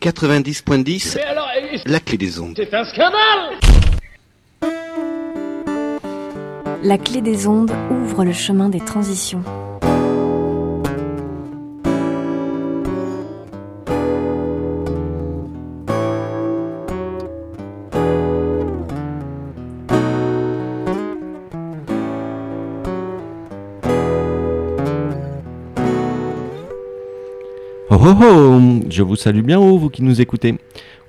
90.10, Mais alors, euh, la clé des ondes. c'est un scandale La clé des ondes ouvre le chemin des transitions. Oh oh oh Je vous salue bien haut, vous qui nous écoutez.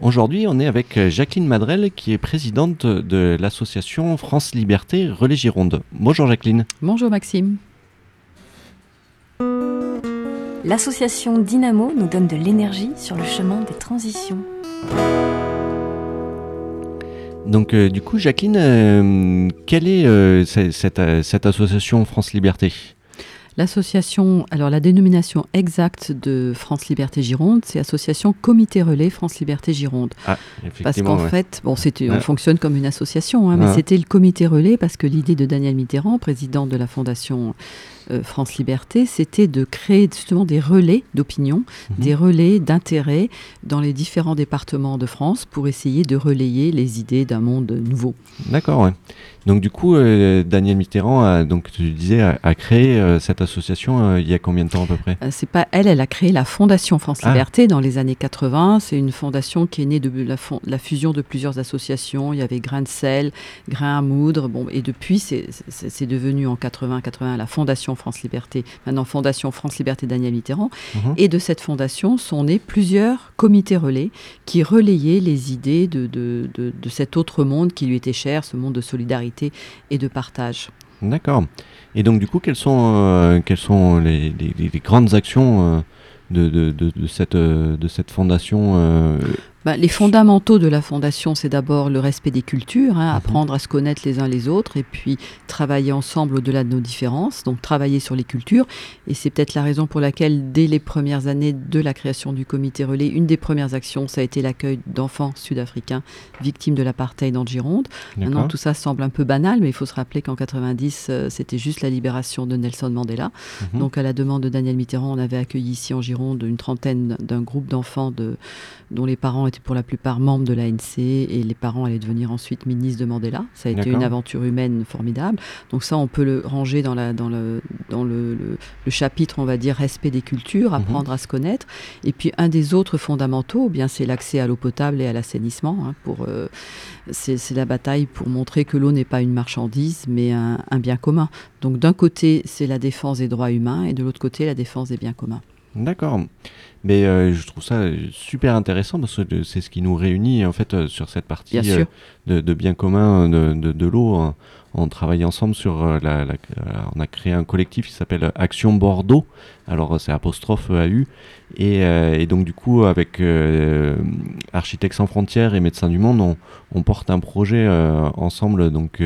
Aujourd'hui, on est avec euh, Jacqueline Madrel, qui est présidente de l'association France Liberté Relais Gironde. Bonjour Jacqueline. Bonjour Maxime. L'association Dynamo nous donne de l'énergie sur le chemin des transitions. Donc euh, du coup, Jacqueline, euh, quelle est euh, ce- cette, cette association France Liberté? L'association, alors la dénomination exacte de France Liberté Gironde, c'est Association Comité Relais France Liberté Gironde. Ah, Parce qu'en ouais. fait, bon, c'était, on Ouais. fonctionne comme une association, hein, mais Ouais. c'était le Comité Relais parce que l'idée de Daniel Mitterrand, président de la Fondation euh, France Liberté, c'était de créer justement des relais d'opinion, Mhm. des relais d'intérêt dans les différents départements de France pour essayer de relayer les idées d'un monde nouveau. D'accord, ouais. Donc du coup, euh, Daniel Mitterrand, a, donc tu disais, a, a créé euh, cette association euh, il y a combien de temps à peu près? C'est pas elle, elle a créé la Fondation France Ah. Liberté dans les années 80. C'est une fondation qui est née de la, fusion de plusieurs associations. Il y avait Grain de sel, Grain à moudre. Bon, et depuis, c'est- devenu en 80-81 la Fondation France Liberté. Maintenant, Fondation France Liberté Daniel Mitterrand. Mhm. Et de cette fondation sont nés plusieurs comités relais qui relayaient les idées de, de, de- de cet autre monde qui lui était cher, ce monde de solidarité et de partage. D'accord. Et donc du coup, quelles sont, euh, quelles sont les, les- les- les grandes actions euh, de, de, de, de cette, euh, de cette fondation euh, Ben, les fondamentaux de la fondation, c'est d'abord le respect des cultures, hein, Mhm. apprendre à se connaître les uns les autres, et puis travailler ensemble au-delà de nos différences, donc travailler sur les cultures. Et c'est peut-être la raison pour laquelle, dès les premières années de la création du comité relais, une des premières actions, ça a été l'accueil d'enfants sud-africains victimes de l'apartheid en Gironde. Maintenant, tout ça semble un peu banal, mais il faut se rappeler qu'en 90, euh, c'était juste la libération de Nelson Mandela. Mhm. Donc, à la demande de Daniel Mitterrand, on avait accueilli ici en Gironde une trentaine d'un groupe d'enfants de, dont les parents étaient pour la plupart membres de l'ANC et les parents allaient devenir ensuite ministres de Mandela. Ça a été une aventure humaine formidable. Donc ça, on peut le ranger dans, la, dans, le, dans le, le- le chapitre, on va dire, respect des cultures, apprendre à se connaître. Et puis un des autres fondamentaux, eh bien c'est l'accès à l'eau potable et à l'assainissement. hein, pour euh, c'est c'est la bataille pour montrer que l'eau n'est pas une marchandise, mais un, un bien commun. Donc d'un côté, c'est la défense des droits humains, et de l'autre côté, la défense des biens communs. D'accord. Mais euh, je trouve ça super intéressant parce que c'est ce qui nous réunit en fait euh, sur cette partie Bien euh, de, de bien commun de, de, de l'eau. hein. On travaille ensemble sur la, la- on a créé un collectif qui s'appelle Action Bordeaux. Alors c'est apostrophe AU et, et donc du coup avec Architectes sans frontières et Médecins du Monde, on, on porte un projet ensemble donc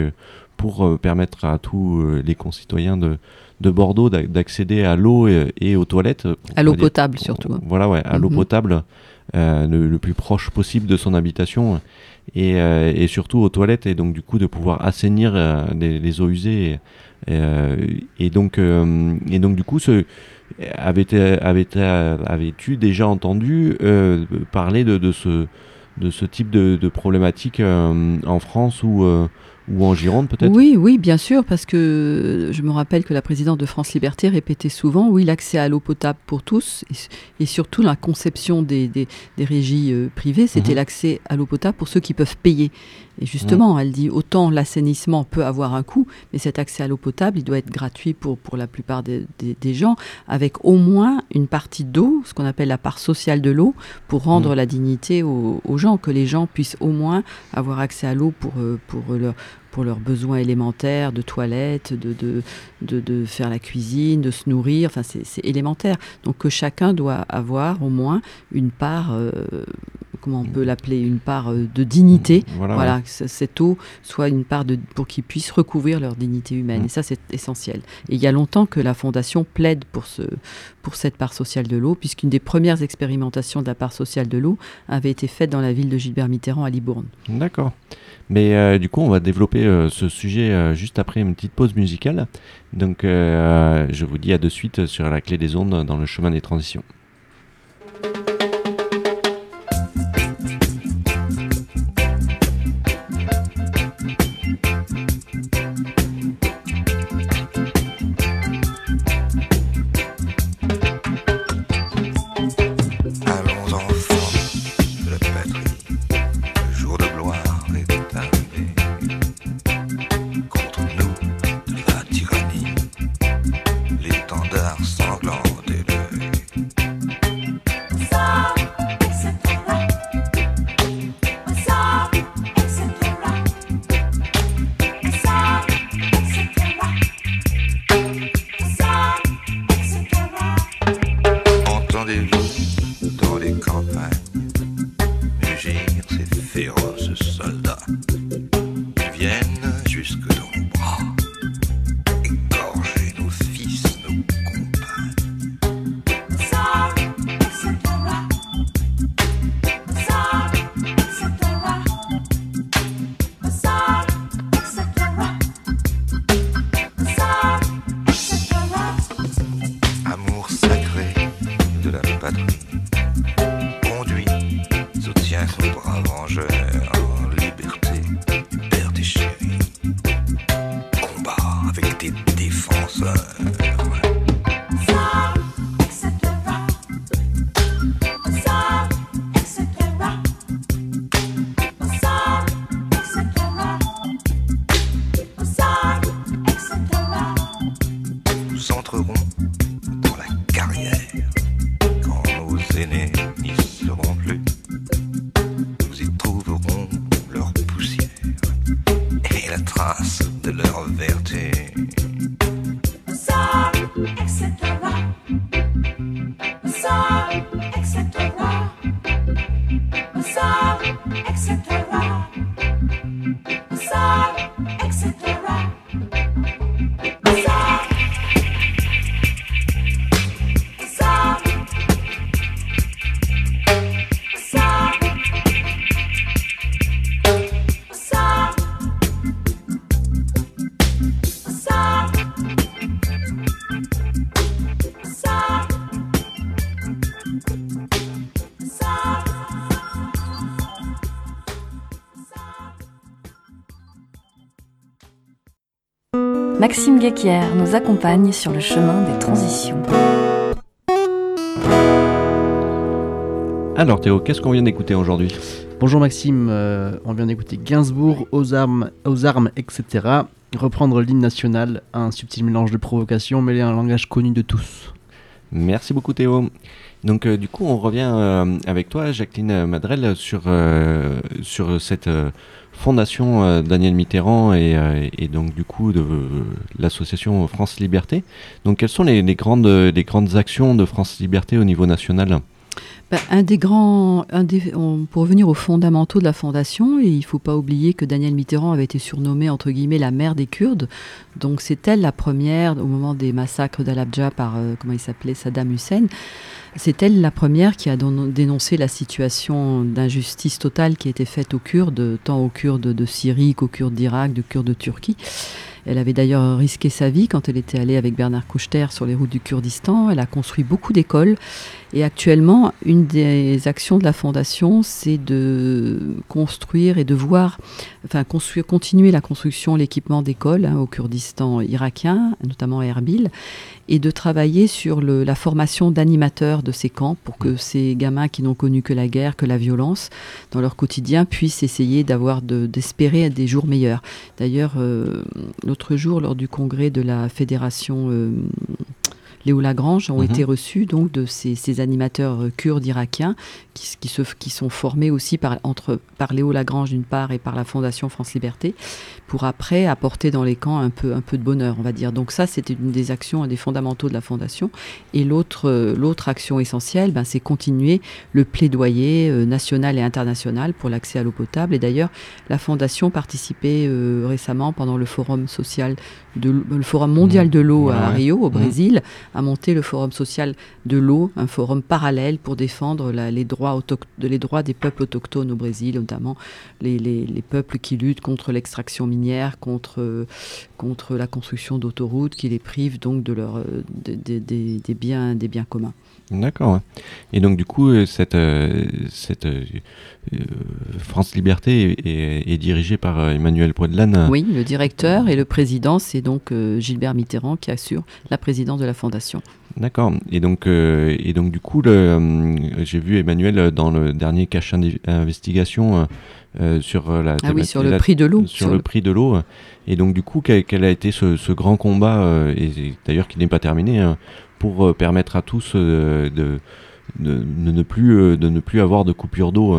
pour permettre à tous les concitoyens de, de Bordeaux d'a- d'accéder à l'eau et, et aux toilettes. À l'eau dire- potable surtout. hein. voilà, ouais, à l'eau Mhm. potable euh, le, le plus proche possible de son habitation et, euh, et surtout aux toilettes et donc du coup de pouvoir assainir euh, les, les eaux usées et, euh, et donc euh, et donc du coup ce avait avait avais-tu déjà entendu euh, parler de, de ce de ce type de, de problématique euh, en France euh, ou en Gironde peut-être? Oui, oui, bien sûr, parce que je me rappelle que la présidente de France Liberté répétait souvent, oui, l'accès à l'eau potable pour tous, et, et surtout la conception des, des, des régies euh, privées, c'était Mhm. l'accès à l'eau potable pour ceux qui peuvent payer. Et justement, elle dit, autant l'assainissement peut avoir un coût, mais cet accès à l'eau potable, il doit être gratuit pour, pour la plupart des, des- gens, avec au moins une partie d'eau, ce qu'on appelle la part sociale de l'eau, pour rendre Mhm. la dignité aux, aux gens, que les gens puissent au moins avoir accès à l'eau pour, euh, pour leur pour leurs besoins élémentaires de toilette, de, de, de, de faire la cuisine, de se nourrir, enfin c'est élémentaire. Donc que chacun doit avoir au moins une part, euh, comment on peut l'appeler, une part euh, de dignité. Voilà, Voilà, ouais. que ce- cette eau soit une part de, pour qu'ils puissent recouvrir leur dignité humaine. Mm. Et ça, c'est essentiel. Et il y a longtemps que la Fondation plaide pour, ce, pour cette part sociale de l'eau, puisqu'une des premières expérimentations de la part sociale de l'eau avait été faite dans la ville de Gilbert Mitterrand à Libourne. D'accord. Mais euh, du coup, on va développer euh, ce sujet euh, juste après une petite pause musicale. Donc, je vous dis à de suite sur la clé des ondes dans le chemin des transitions. Maxime Guéquière nous accompagne sur le chemin des transitions. Alors Théo, qu'est-ce qu'on vient d'écouter aujourd'hui? Bonjour Maxime, euh, on vient d'écouter Gainsbourg, aux armes, aux armes, etc. Reprendre l'hymne national, un subtil mélange de provocation mêlé à un langage connu de tous. Merci beaucoup Théo. Donc euh, du coup on revient euh, avec toi Jacqueline Madrel sur, euh, sur cette fondation Daniel Mitterrand et, donc du coup de l'association France Liberté. Donc quelles sont les grandes, les grandes actions de France Liberté au niveau national? Ben, un des grands, pour revenir aux fondamentaux de la fondation, et il ne faut pas oublier que Daniel Mitterrand avait été surnommée entre guillemets la mère des Kurdes. Donc c'est elle la première au moment des massacres d'Al-Abja par euh, comment il s'appelait Saddam Hussein. C'est elle la première qui a dénoncé la situation d'injustice totale qui était faite aux Kurdes, tant aux Kurdes de Syrie qu'aux Kurdes d'Irak, de Kurdes de Turquie. Elle avait d'ailleurs risqué sa vie quand elle était allée avec Bernard Kouchner sur les routes du Kurdistan. Elle a construit beaucoup d'écoles. Et actuellement, une des actions de la Fondation, c'est de construire et de voir, enfin, continuer la construction, l'équipement d'écoles hein, au Kurdistan irakien, notamment à Erbil, et de travailler sur le- la formation d'animateurs de ces camps pour que ces gamins qui n'ont connu que la guerre, que la violence dans leur quotidien puissent essayer d'avoir de- d'espérer des jours meilleurs. D'ailleurs, euh, l'autre jour, lors du congrès de la fédération euh, Léo Lagrange, ont Mhm. été reçus donc de ces, ces animateurs euh, kurdes irakiens qui, qui, se, qui sont formés aussi par, entre, par Léo Lagrange d'une part et par la Fondation France Liberté pour après apporter dans les camps un peu, un peu de bonheur, on va dire. Donc ça, c'était une des actions, un des fondamentaux de la Fondation. Et l'autre, euh, l'autre action essentielle, ben, c'est continuer le plaidoyer euh, national et international pour l'accès à l'eau potable. Et d'ailleurs, la Fondation participait euh, récemment pendant le forum social, de, le forum mondial Mmh. de l'eau à. Rio, au Mmh. Brésil, a monté le forum social de l'eau, un forum parallèle pour défendre les, droits des peuples autochtones au Brésil, notamment les, les- les peuples qui luttent contre l'extraction minière, contre, euh, contre la construction d'autoroutes, qui les privent donc de leur, euh, des biens communs. D'accord. Et donc du coup, euh, cette, euh, cette euh, France Liberté est, dirigée par Emmanuel Poidlan. Oui, le directeur et le président, c'est donc Gilbert Mitterrand qui assure la présidence de la fondation. D'accord. Et donc, et donc du coup, j'ai vu Emmanuel dans le dernier cache investigation euh, sur la Ah oui, sur le la- prix de l'eau. sur le prix de l'eau. Et donc du coup, quel, quel a été ce, ce grand combat, euh, et et d'ailleurs qui n'est pas terminé, hein, pour euh, permettre à tous euh, de, de, de ne plus, euh, de ne plus avoir de coupure d'eau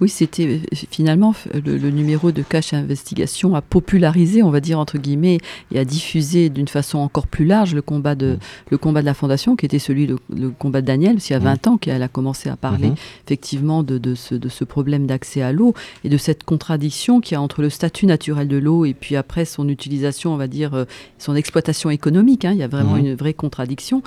Oui, c'était euh, finalement le, numéro de Cash Investigation a popularisé, on va dire entre guillemets, et a diffusé d'une façon encore plus large le combat de, mm. le combat de la Fondation, qui était celui, le, le combat de Daniel, il y a 20 mm. ans qu'elle a commencé à parler mm-hmm. effectivement de, de, ce, de ce problème d'accès à l'eau et de cette contradiction qu'il y a entre le statut naturel de l'eau et puis après son utilisation, on va dire, euh, son exploitation économique. Hein. il y a vraiment mm-hmm. une vraie contradiction.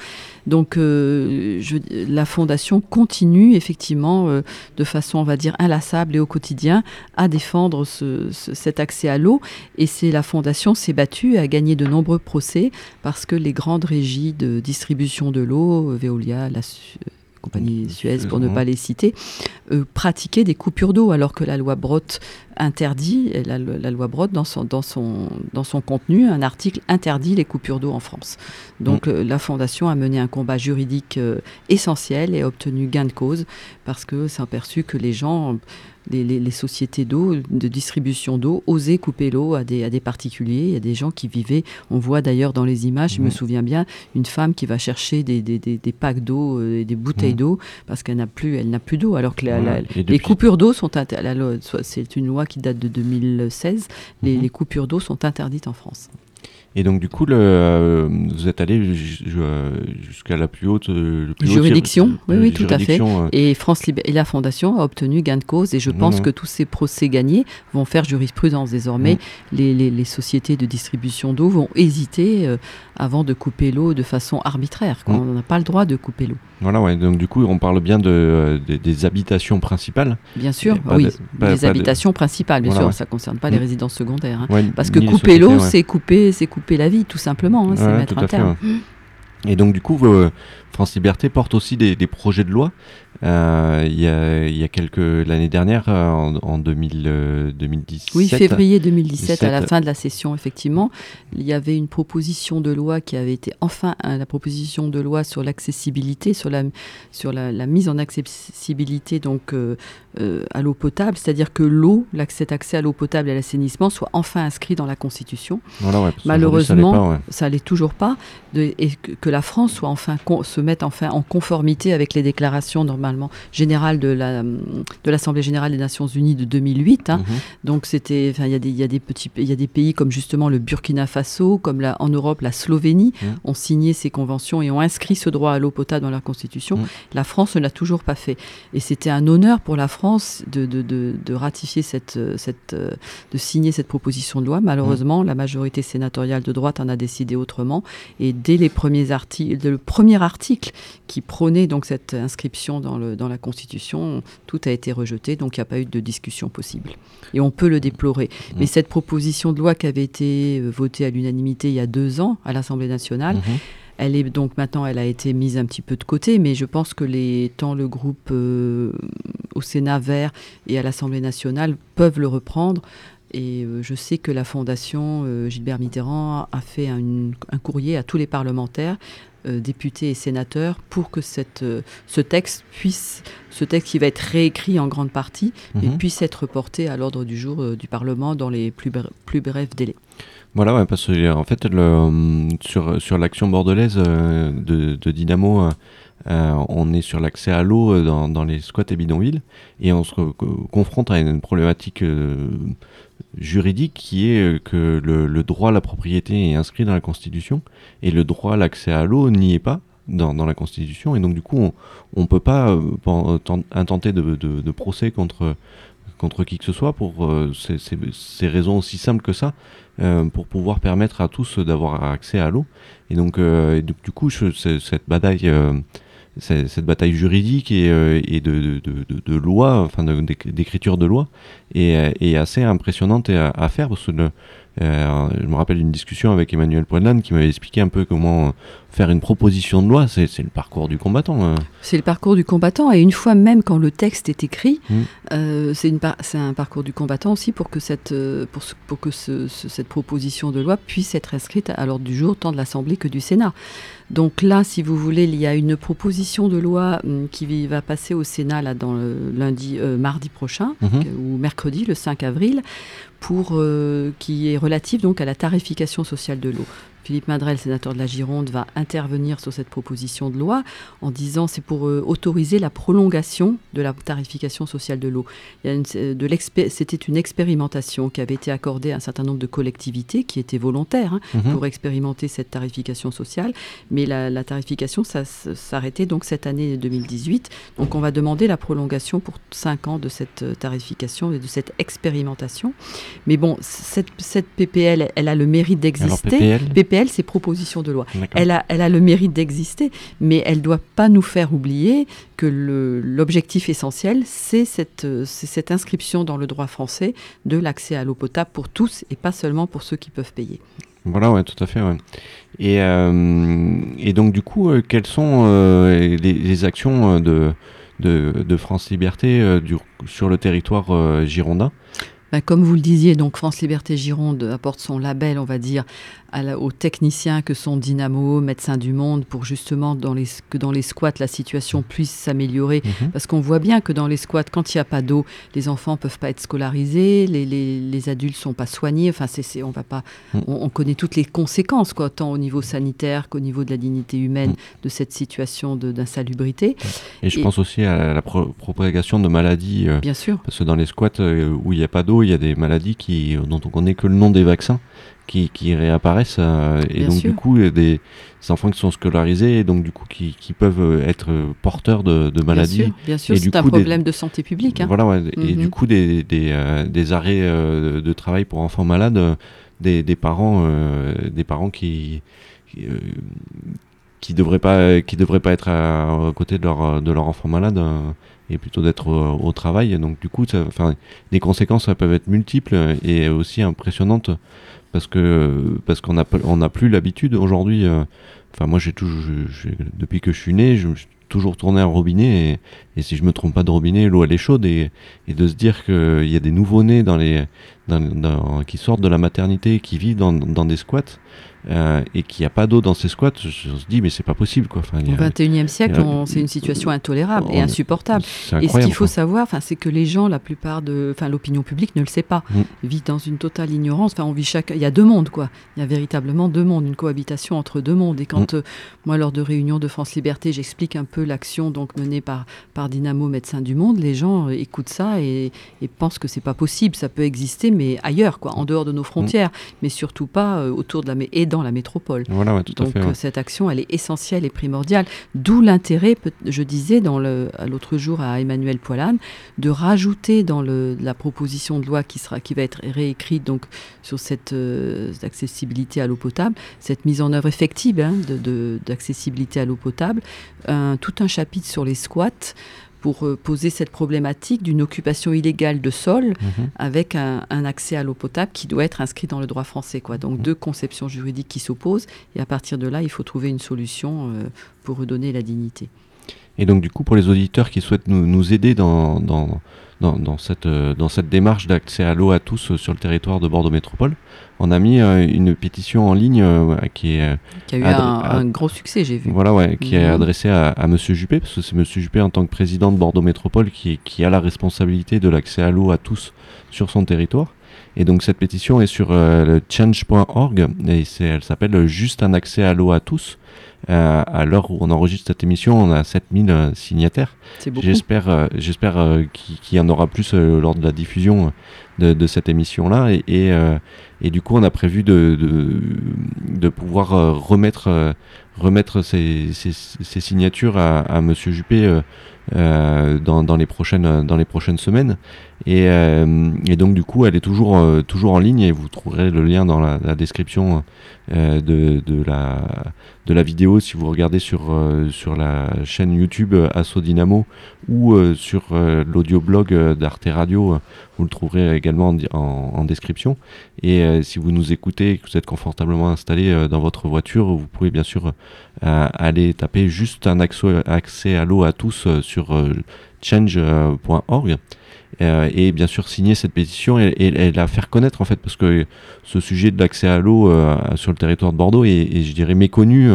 Donc euh, je, la Fondation continue effectivement de façon, on va dire, inlassable et au quotidien à défendre cet accès à l'eau. Et c'est la Fondation s'est battue a gagné de nombreux procès parce que les grandes régies de distribution de l'eau, Veolia, la compagnie Suez pour ne pas les citer, euh, pratiquaient des coupures d'eau alors que la loi Brotte interdit, la, la, loi Brotte dans son, dans, son, dans son contenu, un article interdit les coupures d'eau en France. Donc mm. euh, la Fondation a mené un combat juridique euh, essentiel et a obtenu gain de cause parce que c'est aperçu que les gens les, sociétés d'eau, de distribution d'eau, osaient couper l'eau à des, à des particuliers. Il y a des gens qui vivaient, on voit d'ailleurs dans les images, je me souviens bien, une femme qui va chercher des, des, des, packs d'eau euh, des bouteilles mmh. d'eau parce qu'elle n'a plus, elle n'a plus d'eau. Alors que les coupures d'eau sont c'est une loi qui date de 2016, les, mmh. les coupures d'eau sont interdites en France. Et donc, du coup, le, euh, vous êtes allé jusqu'à la plus haute euh, juridiction. oui, oui, tout à fait. Euh. Et France et la Fondation a obtenu gain de cause. Et je pense que tous ces procès gagnés vont faire jurisprudence. Désormais, les, les, les, sociétés de distribution d'eau vont hésiter avant de couper l'eau de façon arbitraire. On n'a pas le droit de couper l'eau. Voilà, ouais. Donc, du coup, on parle bien de, des habitations principales. Bien sûr, oui. les habitations principales, bien sûr. Ça ne concerne pas les résidences secondaires. Hein. Parce que couper l'eau, c'est couper, c'est couper la vie, tout simplement. Hein, c'est mettre un terme. Et donc, du coup, France Liberté porte aussi des, projets de loi. Euh, il, y a, y a, quelques l'année dernière, euh, en, en 2000, 2017. Oui, février 2017, à la fin de la session, effectivement, il y avait une proposition de loi qui avait été enfin hein, la proposition de loi sur l'accessibilité, sur la sur la, mise en accessibilité donc euh, à l'eau potable, c'est-à-dire que l'eau, l'accès accès à l'eau potable et à l'assainissement soit enfin inscrit dans la Constitution. Malheureusement, ça n'allait toujours pas, de, et que, la France soit enfin se mettre enfin en conformité avec les déclarations normalement générales de la de l'Assemblée générale des Nations Unies de 2008. Hein. Mhm. Donc c'était, enfin il y a des il y a des petits il y a des pays comme justement le Burkina Faso, comme la, en Europe la Slovénie mhm. ont signé ces conventions et ont inscrit ce droit à l'eau potable dans leur constitution. Mhm. La France ne l'a toujours pas fait et c'était un honneur pour la France de, de, de, de ratifier cette cette de signer cette proposition de loi. Malheureusement, la majorité sénatoriale de droite en a décidé autrement et dès les premiers articles, le premier article qui prônait donc cette inscription dans, le, dans la Constitution, tout a été rejeté, donc il n'y a pas eu de discussion possible. Et on peut le déplorer. Mmh. Mais cette proposition de loi qui avait été euh, votée à l'unanimité il y a deux ans à l'Assemblée nationale, mmh. Elle est donc maintenant, elle a été mise un petit peu de côté, mais je pense que les, tant le groupe euh, au Sénat vert et à l'Assemblée nationale peuvent le reprendre. Et euh, je sais que la Fondation Gilbert Mitterrand a fait un, courrier à tous les parlementaires euh, députés et sénateurs pour que cette, euh, ce texte puisse, ce texte qui va être réécrit en grande partie, mhm. puisse être porté à l'ordre du jour euh, du Parlement dans les plus, plus brefs délais. Voilà, ouais, parce que en fait, le, sur, sur l'action bordelaise de, de, Dynamo, on est sur l'accès à l'eau dans, dans, les squats et bidonvilles, et on se confronte à une problématique juridique qui est euh, que le, droit à la propriété est inscrit dans la Constitution et le droit à l'accès à l'eau n'y est pas dans, la Constitution. Et donc du coup on ne peut pas euh, intenter de, de, procès contre, contre qui que ce soit pour euh, ces, raisons aussi simples que ça pour pouvoir permettre à tous d'avoir accès à l'eau. Et donc, du coup cette bataille cette bataille juridique et, euh, et de, de, de, loi, enfin d'écriture de loi, est, est, assez impressionnante à, à faire parce que euh, je me rappelle une discussion avec Emmanuel Poinan qui m'avait expliqué un peu comment faire une proposition de loi, c'est le parcours du combattant. Hein. C'est le parcours du combattant, et une fois même quand le texte est écrit, mmh. euh, c'est un parcours du combattant aussi pour que cette, euh, pour, pour que ce, cette proposition de loi puisse être inscrite à l'ordre du jour tant de l'Assemblée que du Sénat. Donc là, si vous voulez, il y a une proposition de loi hum, qui va passer au Sénat là, dans le lundi, euh, mardi prochain, mmh. ou mercredi, le 5 avril, pour, qui est relative donc à la tarification sociale de l'eau. Philippe Madrel, sénateur de la Gironde, va intervenir sur cette proposition de loi en disant c'est pour euh, autoriser la prolongation de la tarification sociale de l'eau. C'était une expérimentation qui avait été accordée à un certain nombre de collectivités qui étaient volontaires hein, mhm. pour expérimenter cette tarification sociale, mais la, tarification ça s'arrêtait donc cette année 2018. Donc on va demander la prolongation pour 5 ans de cette euh, tarification et de cette expérimentation. Mais bon, cette, cette PPL, elle a le mérite d'exister. PPL, c'est proposition de loi. Elle a, elle a le mérite d'exister, mais elle ne doit pas nous faire oublier que l'objectif essentiel, c'est cette, cette inscription dans le droit français de l'accès à l'eau potable pour tous et pas seulement pour ceux qui peuvent payer. Voilà, ouais, tout à fait. Ouais. Et, euh, et donc, du coup, euh, quelles sont euh, les, actions de, de, de France Liberté du, sur le territoire girondin? Bah, comme vous le disiez, donc France Liberté Gironde apporte son label, on va dire, aux techniciens que sont Dynamo, Médecins du Monde, pour justement dans les, que dans les squats, la situation puisse s'améliorer. Mhm. Parce qu'on voit bien que dans les squats, quand il n'y a pas d'eau, les enfants peuvent pas être scolarisés, les, les, les adultes sont pas soignés. Enfin, c'est, on, va pas, mhm. on, connaît toutes les conséquences, quoi, tant au niveau sanitaire qu'au niveau de la dignité humaine mhm. de cette situation d'insalubrité. Et je pense aussi à la propagation de maladies. Euh, bien sûr. Parce que dans les squats euh, où il n'y a pas d'eau, il y a des maladies qui, dont on connaît que le nom des vaccins qui, qui réapparaissent. Euh, et donc, du coup, des, enfants qui sont scolarisés et donc, du coup, qui, qui peuvent euh, être porteurs de, de maladies. Bien sûr, c'est un problème de santé publique. Hein. Voilà, et du mhm. coup, des, des, euh, des arrêts de travail pour enfants malades, des, des parents, des parents qui. qui qui devraient pas qui devraient pas être à, côté de leur de leur enfant malade et plutôt d'être au, travail donc du coup enfin les conséquences ça peuvent être multiples et aussi impressionnantes parce que parce qu'on n'a on a plus l'habitude aujourd'hui. Euh, enfin, moi, j'ai toujours, depuis que je suis né, je, suis toujours tourné un robinet et, si je me trompe pas de robinet, l'eau elle est chaude et, et de se dire qu'il y a des nouveaux nés dans les dans, qui sortent de la maternité, qui vivent dans, dans des squats euh, et qu'il n'y a pas d'eau dans ces squats, je, me dis mais c'est pas possible quoi. Enfin, Au 21e siècle, c'est une situation intolérable et insupportable. Et ce qu'il faut savoir, c'est que les gens, la plupart de, enfin l'opinion publique ne le sait pas, mm. vit dans une totale ignorance. Enfin, on vit chaque, il y a deux mondes quoi. Il y a véritablement deux mondes, une cohabitation entre deux mondes. Et quand mm. euh, moi, lors de réunions de France Liberté, j'explique un peu l'action donc menée par par Dynamo Médecins du Monde, les gens euh, écoutent ça et, et pensent que c'est pas possible. Ça peut exister, mais ailleurs quoi, en dehors de nos frontières, mm. mais surtout pas autour de la et dans la métropole. Voilà, tout Donc à fait, cette action, elle est essentielle et primordiale. D'où l'intérêt, je disais dans l'autre jour à Emmanuel Poilane, de rajouter dans le, la proposition de loi qui, sera, qui va être réécrite donc, sur cette euh, accessibilité à l'eau potable, cette mise en œuvre effective hein, d'accessibilité à l'eau potable, tout un chapitre sur les squats pour euh, poser cette problématique d'une occupation illégale de sol mhm. avec un, accès à l'eau potable qui doit être inscrit dans le droit français. Quoi. Donc mhm. deux conceptions juridiques qui s'opposent et à partir de là, il faut trouver une solution euh, pour redonner la dignité. Et donc du coup, pour les auditeurs qui souhaitent nous, nous aider dans, dans, dans, cette, euh, dans cette démarche d'accès à l'eau à tous sur le territoire de Bordeaux Métropole, on a mis euh, une pétition en ligne euh, qui est qui a eu un, gros succès, j'ai vu. Voilà, ouais, qui est mhm. adressée à, à Monsieur Juppé, parce que c'est Monsieur Juppé en tant que président de Bordeaux Métropole qui, qui a la responsabilité de l'accès à l'eau à tous sur son territoire. Et donc cette pétition est sur le change.org et elle s'appelle Juste un accès à l'eau à tous. Euh, à l'heure où on enregistre cette émission, on a 7000 euh, signataires. J'espère, euh, j'espère qu'il y en aura plus lors de la diffusion de, cette émission-là. Et, et, du coup, on a prévu de, de, pouvoir remettre, remettre ces, ces, signatures à, à Monsieur Juppé dans, dans, les prochaines, dans les prochaines semaines. Et, et, donc, du coup, elle est toujours, toujours en ligne et vous trouverez le lien dans la, description de, la, de la vidéo si vous regardez sur, euh, sur la chaîne YouTube euh, Asso Dynamo ou euh, sur l'audioblog d'Arte Radio, vous le trouverez également en, description. Et si vous nous écoutez et que vous êtes confortablement installé dans votre voiture, vous pouvez bien sûr aller taper juste un accès à l'eau à tous change.org. et bien sûr signer cette pétition et, la faire connaître en fait parce que ce sujet de l'accès à l'eau sur le territoire de Bordeaux est, je dirais méconnu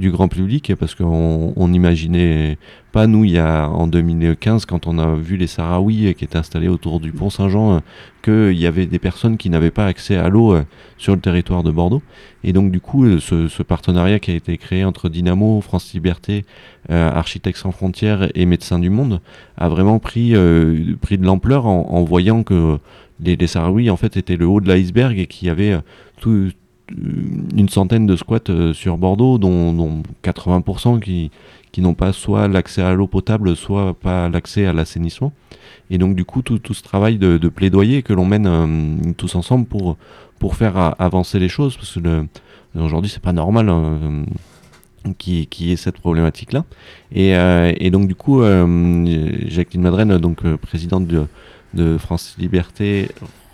du grand public parce qu'on n'imaginait pas nous il y a en 2015 quand on a vu les Sahraouis qui étaient installés autour du pont Saint-Jean euh, qu'il y avait des personnes qui n'avaient pas accès à l'eau euh, sur le territoire de Bordeaux. Et donc du coup euh, ce, partenariat qui a été créé entre Dynamo, France Liberté, Architectes sans frontières et Médecins du Monde a vraiment pris, pris de l'ampleur en, voyant que les, les Sahraouis en fait étaient le haut de l'iceberg et qu'il y avait tout, une centaine de squats euh, sur Bordeaux, dont, 80% qui, qui n'ont pas soit l'accès à l'eau potable, soit pas l'accès à l'assainissement. Et donc du coup, tout, ce travail de, plaidoyer que l'on mène euh, tous ensemble pour, pour faire avancer les choses, parce que aujourd'hui, c'est pas normal hein, qui, qui est cette problématique-là. Et, euh, et, donc du coup, Jacqueline Madrène, donc présidente de, de France Liberté,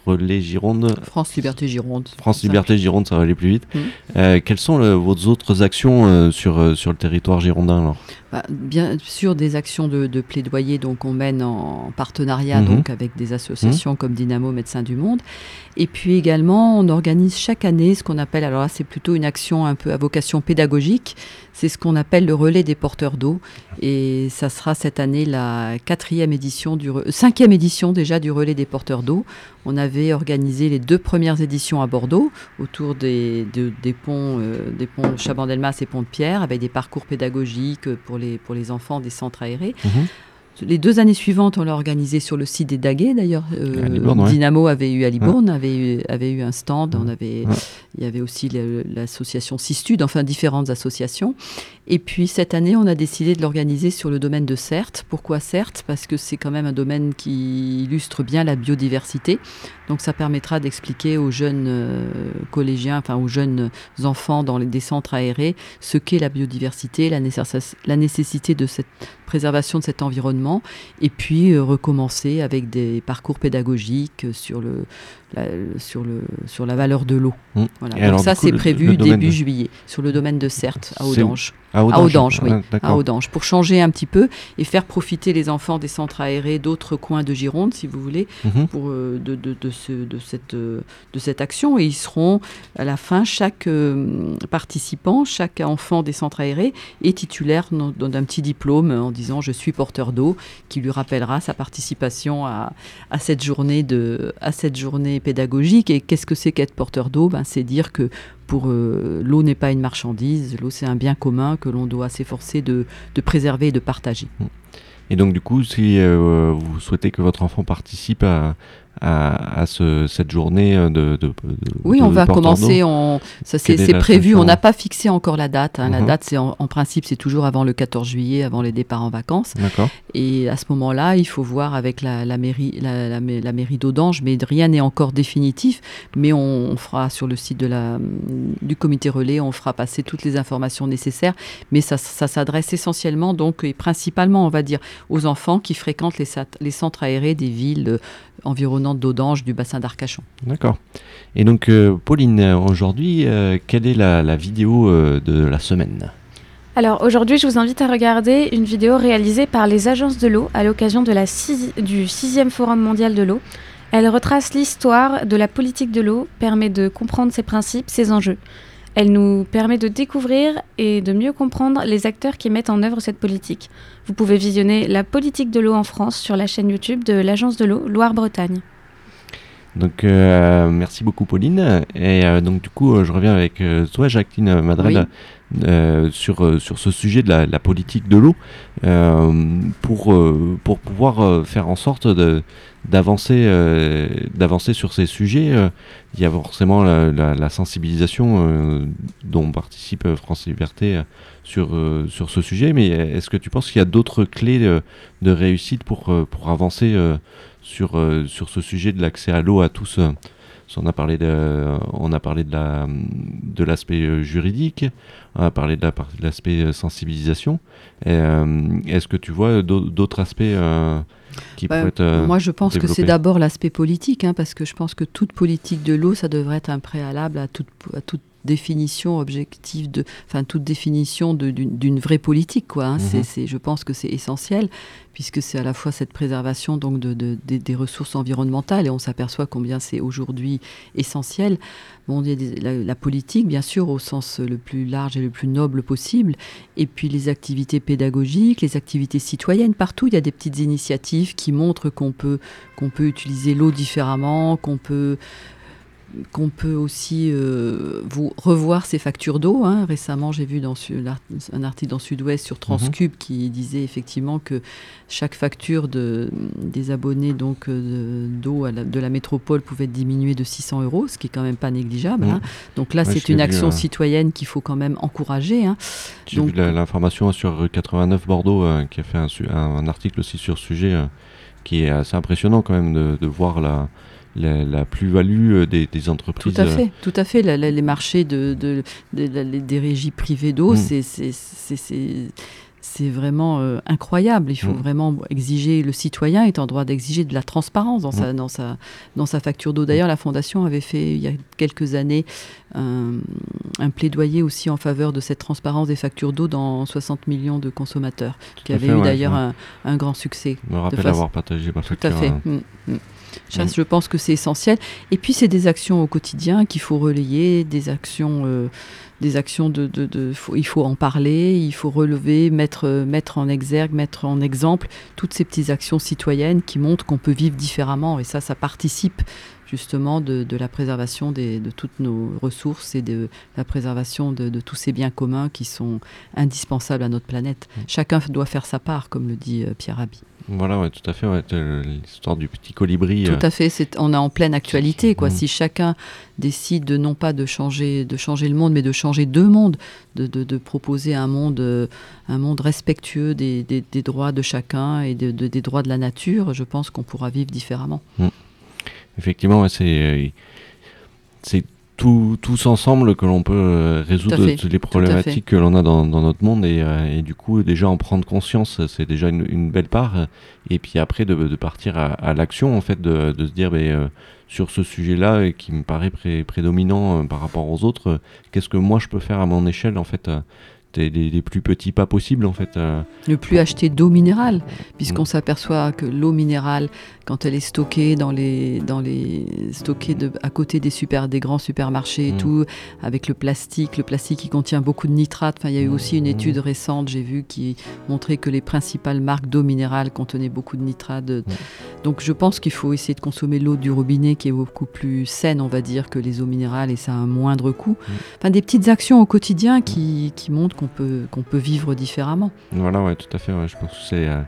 Relais Gironde. France Liberté Gironde. France Liberté Gironde, ça va aller plus vite. Mmh. Euh, quelles sont vos autres actions euh, sur, euh, sur le territoire girondin alors? Bah, Bien sûr, des actions de, plaidoyer donc on mène en partenariat mmh. donc avec des associations mmh. comme Dynamo Médecins du Monde. Et puis également, on organise chaque année ce qu'on appelle, alors là c'est plutôt une action un peu à vocation pédagogique, c'est ce qu'on appelle le relais des porteurs d'eau. Et ça sera cette année la quatrième édition, du cinquième édition déjà du relais des porteurs d'eau. On avait organisé les deux premières éditions à Bordeaux, autour des, des ponts, euh, des ponts Chabandelmas et Pont de Pierre, avec des parcours pédagogiques pour les, pour les enfants des centres aérés. Mhm. Les deux années suivantes, on l'a organisé sur le site des Daguets, d'ailleurs. Euh, Dynamo avait eu à Libourne, avait, eu, avait eu un stand. On avait, Il y avait aussi l'association Sistud, enfin différentes associations. Et puis cette année, on a décidé de l'organiser sur le domaine de Certes. Pourquoi Certes? Parce que c'est quand même un domaine qui illustre bien la biodiversité. Donc ça permettra d'expliquer aux jeunes euh, collégiens, enfin aux jeunes enfants dans les, des centres aérés, ce qu'est la biodiversité, la, la nécessité de cette préservation de cet environnement, et puis euh, recommencer avec des parcours pédagogiques sur le, la, sur, le, sur la valeur de l'eau. Mmh. Voilà. Donc ça, c'est prévu début juillet, sur le domaine de Certes, à Audange. À Audange, oui. à Audange, pour changer un petit peu et faire profiter les enfants des centres aérés d'autres coins de Gironde, si vous voulez, mmh. pour, euh, de, de, de, ce, de, cette, euh, de cette action. Et ils seront, à la fin, chaque euh, participant, chaque enfant des centres aérés est titulaire d'un petit diplôme en disant « je suis porteur d'eau », qui lui rappellera sa participation à, à, cette journée de, à cette journée pédagogique. Et qu'est-ce que c'est qu'être porteur d'eau? Ben, C'est dire que pour euh, l'eau n'est pas une marchandise, l'eau c'est un bien commun que l'on doit s'efforcer de, préserver et de partager. Et donc du coup, si euh, vous souhaitez que votre enfant participe à, à, à ce, cette journée euh, de, de, de Oui, on va commencer. On, ça c'est prévu. On n'a pas fixé encore la date. Hein. La mhm. date, c'est en, principe, c'est toujours avant le 14 juillet, avant les départs en vacances. Et à ce moment-là, il faut voir avec la, la mairie, la, la, mairie d'Audange, mais rien n'est encore définitif. Mais on, fera sur le site de la, du comité relais, on fera passer toutes les informations nécessaires. Mais ça, ça s'adresse essentiellement, donc, et principalement, on va dire, aux enfants qui fréquentent les, les centres aérés des villes environnante d'Audange du bassin d'Arcachon. D'accord. Et donc, euh, Pauline, aujourd'hui, euh, quelle est la, vidéo euh, de la semaine? Alors aujourd'hui, je vous invite à regarder une vidéo réalisée par les agences de l'eau à l'occasion de la du 6e Forum mondial de l'eau. Elle retrace l'histoire de la politique de l'eau, permet de comprendre ses principes, ses enjeux. Elle nous permet de découvrir et de mieux comprendre les acteurs qui mettent en œuvre cette politique. Vous pouvez visionner la politique de l'eau en France sur la chaîne YouTube de l'Agence de l'eau Loire-Bretagne. Donc euh, merci beaucoup Pauline. Et euh, donc du coup je reviens avec euh, toi Jacqueline Madrel sur, sur ce sujet de la, politique de l'eau pour, pour pouvoir faire en sorte de, d'avancer euh, d'avancer sur ces sujets. Euh, il y a forcément la, sensibilisation euh, dont participe France Liberté sur sur ce sujet. Mais est-ce que tu penses qu'il y a d'autres clés de, réussite pour pour avancer sur sur ce sujet de l'accès à l'eau à tous on a parlé de, on a parlé de la, de l'aspect juridique, on a parlé de l'aspect sensibilisation. Est-ce que tu vois d'autres aspects bah, euh, moi, je pense que c'est d'abord l'aspect politique, hein, parce que je pense que toute politique de l'eau, ça devrait être un préalable à toute, définition objective, de, enfin toute définition d'une vraie politique. Quoi, hein. mhm. c'est, je pense que c'est essentiel puisque c'est à la fois cette préservation donc de, des ressources environnementales et on s'aperçoit combien c'est aujourd'hui essentiel. Bon, il y a la, la, politique, bien sûr, au sens le plus large et le plus noble possible, et puis les activités pédagogiques, les activités citoyennes. Partout, il y a des petites initiatives qui montrent qu'on peut, qu'on peut utiliser l'eau différemment, qu'on peut qu'on peut aussi euh, vous revoir ses factures d'eau. Hein. Récemment, j'ai vu dans un article dans Sud-Ouest sur Transcube mhm. qui disait effectivement que chaque facture de, des abonnés donc euh, d'eau de la métropole pouvait diminuer de 600 euros, ce qui est quand même pas négligeable. Hein. Donc là, c'est une action euh, citoyenne qu'il faut quand même encourager. Hein. J'ai vu l'information sur 89 Bordeaux qui a fait un, article aussi sur ce sujet qui est assez impressionnant quand même de, de voir la la, plus-value euh, des, entreprises. Tout à fait, tout à fait. les marchés de, des régies privées d'eau, mm. c'est vraiment euh, incroyable. Il faut mm. vraiment exiger, le citoyen est en droit d'exiger de la transparence dans, mm. sa, dans, sa, dans sa facture d'eau. D'ailleurs, la Fondation avait fait il y a quelques années un, plaidoyer aussi en faveur de cette transparence des factures d'eau dans 60 millions de consommateurs, qui avait eu d'ailleurs un, grand succès. Je me rappelle avoir partagé ma facture. Tout à fait. Hein. Je pense que c'est essentiel. Et puis, c'est des actions au quotidien qu'il faut relayer, des actions, euh, des actions de, de, il faut en parler, il faut relever, mettre, mettre en exergue, mettre en exemple toutes ces petites actions citoyennes qui montrent qu'on peut vivre différemment. Et ça, ça participe justement de, la préservation de toutes nos ressources et de la préservation de, tous ces biens communs qui sont indispensables à notre planète. Mmh. Chacun doit faire sa part, comme le dit euh, Pierre Rabhi. Voilà, ouais, tout à fait. L'histoire du petit colibri. Tout euh, à fait. on est en pleine actualité. Quoi. Si chacun décide non pas de changer, de changer le monde, mais de changer deux mondes, de, proposer un monde, euh, un monde respectueux des, droits de chacun et des droits de la nature, je pense qu'on pourra vivre différemment. Mm. Effectivement, c'est euh, c'est tous ensemble que l'on peut euh, résoudre toutes les problématiques que l'on a dans, notre monde euh, et, du coup déjà en prendre conscience c'est déjà une, belle part. Et puis après de, partir à, l'action en fait de, se dire ben, sur ce sujet là qui me paraît prédominant par rapport aux autres qu'est-ce que moi je peux faire à mon échelle en fait les, plus petits pas possibles en fait. Ne plus acheter d'eau minérale, puisqu'on mm. s'aperçoit que l'eau minérale, quand elle est stockée dans les, dans les stockée de, à côté des super, des grands supermarchés et mm. tout, avec le plastique, le plastique qui contient beaucoup de nitrates. Enfin, il y a eu aussi une mm. étude récente, j'ai vu, qui montrait que les principales marques d'eau minérale contenaient beaucoup de nitrates. Donc, je pense qu'il faut essayer de consommer l'eau du robinet, qui est beaucoup plus saine, on va dire, que les eaux minérales, et ça a un moindre coût. Enfin, des petites actions au quotidien qui, qui montrent qu'on qu'on peut vivre différemment. Voilà, ouais, tout à fait. Je pense que c'est euh,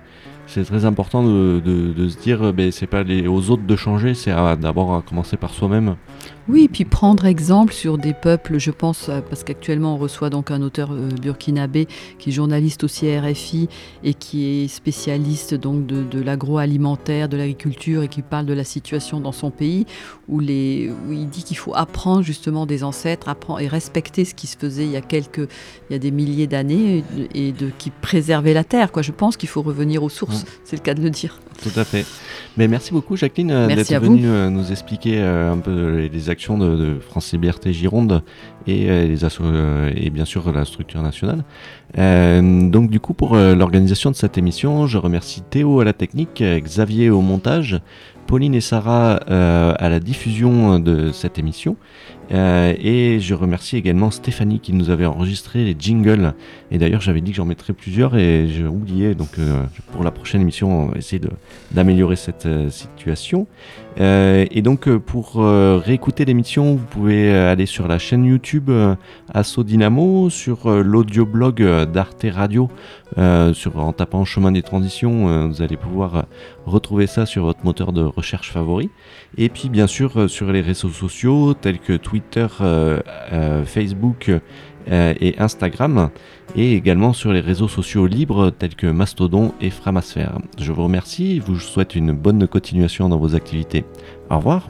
c'est très important de, de, se dire, ben, c'est pas les, aux autres de changer, c'est d'abord à commencer par soi-même. Oui, puis prendre exemple sur des peuples, je pense, euh, parce qu'actuellement on reçoit donc un auteur euh, burkinabé qui est journaliste aussi à RFI et qui est spécialiste donc de, l'agroalimentaire, de l'agriculture et qui parle de la situation dans son pays où, les, où il dit qu'il faut apprendre justement des ancêtres, apprendre et respecter ce qui se faisait il y a quelques, il y a des milliers d'années et de, qui préservait la terre. Quoi. Je pense qu'il faut revenir aux sources, c'est le cas de le dire. Tout à fait. Mais merci beaucoup Jacqueline euh, d'être venue nous expliquer un peu les actions de, France Liberté Gironde et, euh, euh, et bien sûr la structure nationale. Euh, donc du coup pour l'organisation de cette émission, je remercie Théo à la technique, Xavier au montage, Pauline et Sarah à la diffusion de cette émission euh, et je remercie également Stéphanie qui nous avait enregistré les jingles. Et d'ailleurs, j'avais dit que j'en mettrais plusieurs et j'ai oublié. Donc, euh, pour la prochaine émission, on va essayer d'améliorer cette euh, situation. et donc, pour réécouter l'émission, vous pouvez aller sur la chaîne YouTube Asso Dynamo, sur l'audioblog d'Arte Radio, sur, en tapant Chemin des Transitions. vous allez pouvoir retrouver ça sur votre moteur de recherche favori. Et puis, bien sûr, sur les réseaux sociaux tels que Twitter euh, euh, Facebook euh, et Instagram, et également sur les réseaux sociaux libres tels que Mastodon et Framasphère. Je vous remercie vous souhaite une bonne continuation dans vos activités. Au revoir